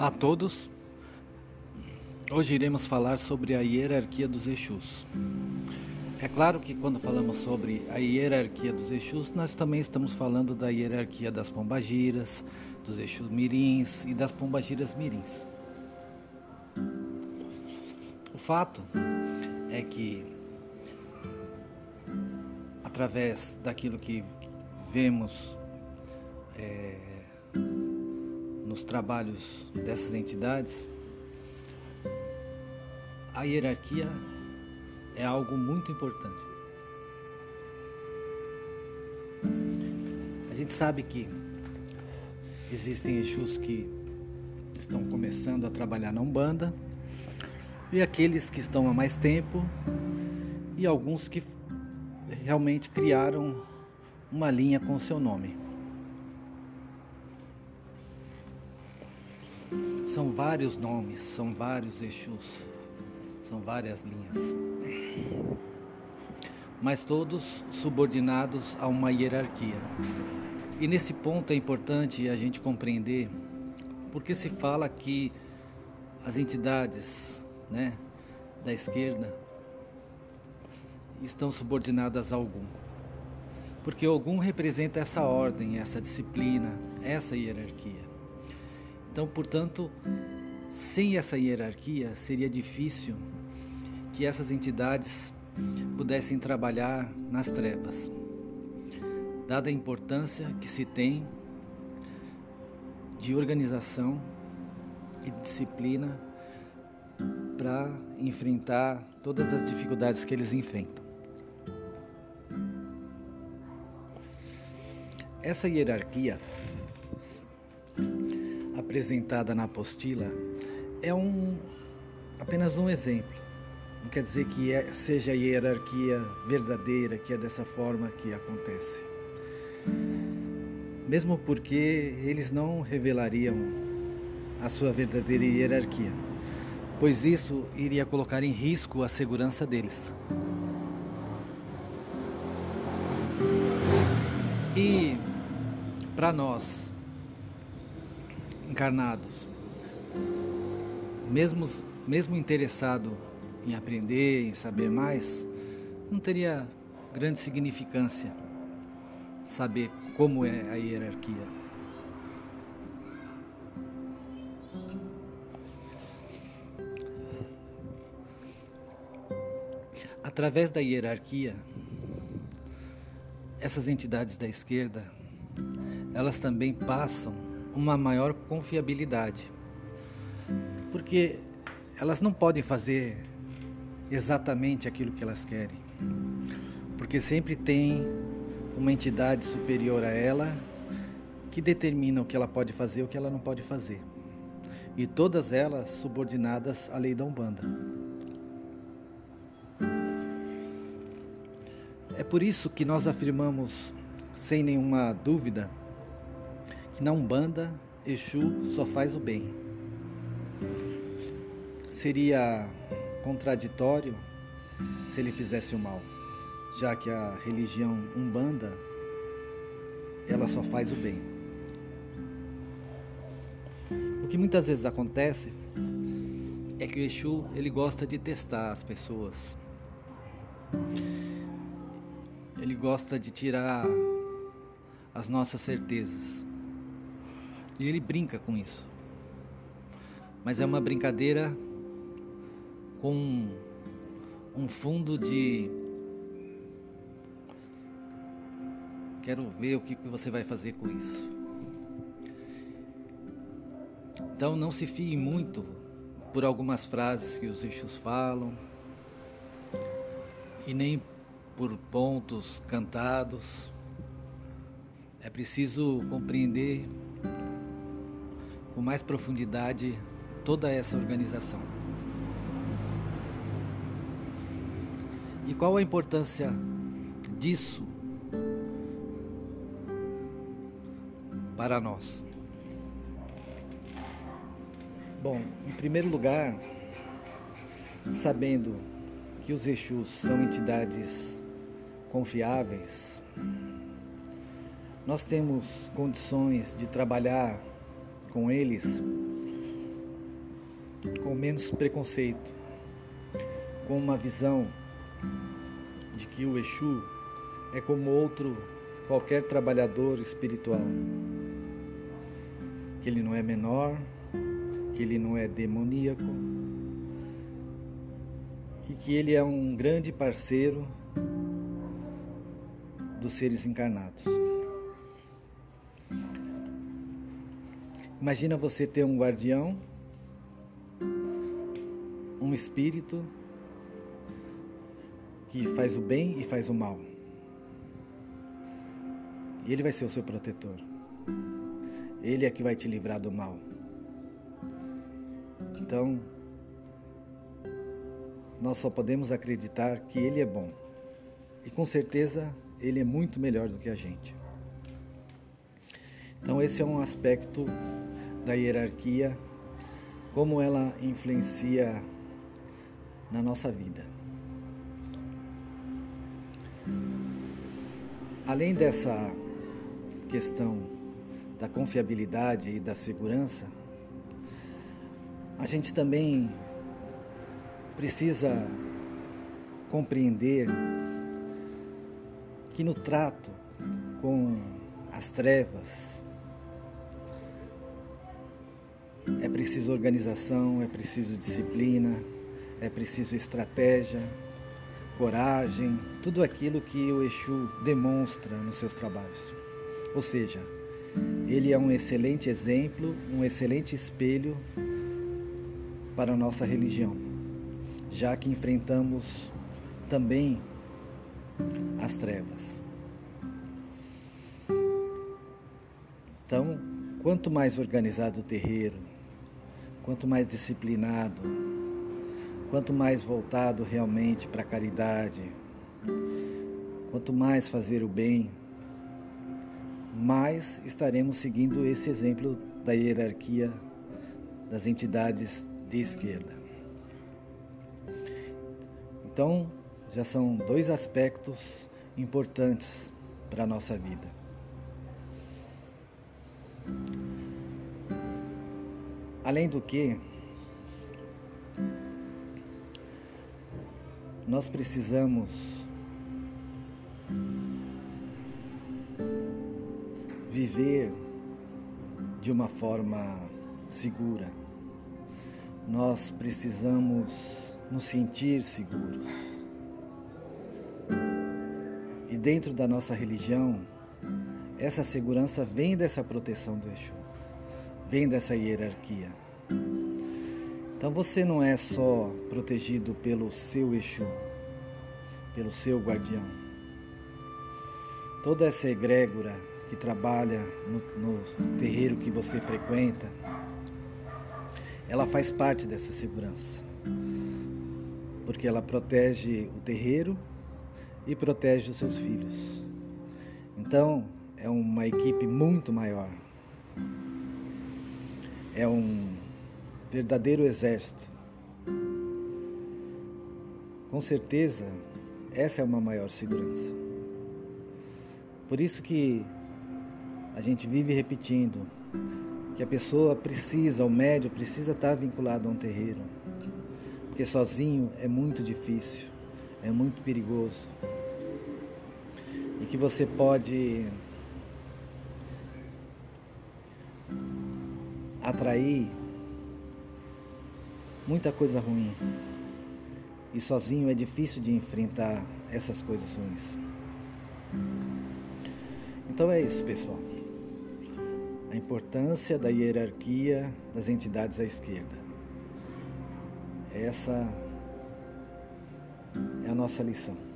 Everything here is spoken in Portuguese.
Olá a todos. Hoje iremos falar sobre a hierarquia dos Exus. É claro que quando falamos sobre a hierarquia dos Exus, nós também estamos falando da hierarquia das pombagiras, dos Exus mirins e das pombagiras mirins. O fato é que através daquilo que vemos é, nos trabalhos dessas entidades, a hierarquia é algo muito importante. A gente sabe que existem Exus que estão começando a trabalhar na Umbanda e aqueles que estão há mais tempo e alguns que realmente criaram uma linha com o seu nome. São vários nomes, são vários Exus, são várias linhas. Mas todos subordinados a uma hierarquia. E nesse ponto é importante a gente compreender porque se fala que as entidades né, da esquerda estão subordinadas a algum. Porque algum representa essa ordem, essa disciplina, essa hierarquia. Então, portanto, sem essa hierarquia, seria difícil que essas entidades pudessem trabalhar nas trevas. Dada a importância que se tem de organização e de disciplina para enfrentar todas as dificuldades que eles enfrentam. Essa hierarquia apresentada na apostila é um, apenas um exemplo. Não quer dizer que é, seja a hierarquia verdadeira, que é dessa forma que acontece. Mesmo porque eles não revelariam a sua verdadeira hierarquia, pois isso iria colocar em risco a segurança deles. E para nós, encarnados, mesmo, mesmo interessado em aprender, em saber mais, não teria grande significância saber como é a hierarquia. Através da hierarquia, essas entidades da esquerda, elas também passam uma maior confiabilidade. Porque elas não podem fazer exatamente aquilo que elas querem. Porque sempre tem uma entidade superior a ela que determina o que ela pode fazer e o que ela não pode fazer. E todas elas subordinadas à lei da Umbanda. É por isso que nós afirmamos, sem nenhuma dúvida, na Umbanda, Exu só faz o bem. Seria contraditório se ele fizesse o mal, já que a religião Umbanda ela só faz o bem. O que muitas vezes acontece é que o Exu ele gosta de testar as pessoas. Ele gosta de tirar as nossas certezas. E ele brinca com isso. Mas é uma brincadeira com um fundo de. Quero ver o que você vai fazer com isso. Então não se fie muito por algumas frases que os eixos falam e nem por pontos cantados. É preciso compreender com mais profundidade toda essa organização. E qual a importância disso para nós? Bom, em primeiro lugar, sabendo que os Exus são entidades confiáveis, nós temos condições de trabalhar com eles com menos preconceito, com uma visão de que o Exu é como outro qualquer trabalhador espiritual, que ele não é menor, que ele não é demoníaco e que ele é um grande parceiro dos seres encarnados. Imagina você ter um guardião, um espírito que faz o bem e faz o mal. E ele vai ser o seu protetor. Ele é que vai te livrar do mal. Então, nós só podemos acreditar que ele é bom. E com certeza ele é muito melhor do que a gente. Então, esse é um aspecto da hierarquia, como ela influencia na nossa vida. Além dessa questão da confiabilidade e da segurança, a gente também precisa compreender que no trato com as trevas é preciso organização, é preciso disciplina, é preciso estratégia, coragem, tudo aquilo que o Exu demonstra nos seus trabalhos. Ou seja, ele é um excelente exemplo, um excelente espelho para a nossa religião, já que enfrentamos também as trevas. Então, quanto mais organizado o terreiro, quanto mais disciplinado, quanto mais voltado realmente para a caridade, quanto mais fazer o bem, mais estaremos seguindo esse exemplo da hierarquia das entidades de esquerda. Então, já são dois aspectos importantes para a nossa vida. Além do que, nós precisamos viver de uma forma segura nós precisamos nos sentir seguros. E dentro da nossa religião, essa segurança vem dessa proteção do Exu, vem dessa hierarquia. Então você não é só protegido pelo seu Exu, pelo seu guardião. Toda essa egrégora que trabalha no, no terreiro que você frequenta, ela faz parte dessa segurança. Porque ela protege o terreiro e protege os seus filhos. Então, é uma equipe muito maior. É um verdadeiro exército. Com certeza, essa é uma maior segurança. Por isso que a gente vive repetindo que a pessoa precisa, o médio precisa estar vinculado a um terreiro. Porque sozinho é muito difícil, é muito perigoso. E que você pode atrair muita coisa ruim. E sozinho é difícil de enfrentar essas coisas ruins. Então é isso, pessoal a importância da hierarquia das entidades à esquerda. Essa é a nossa lição.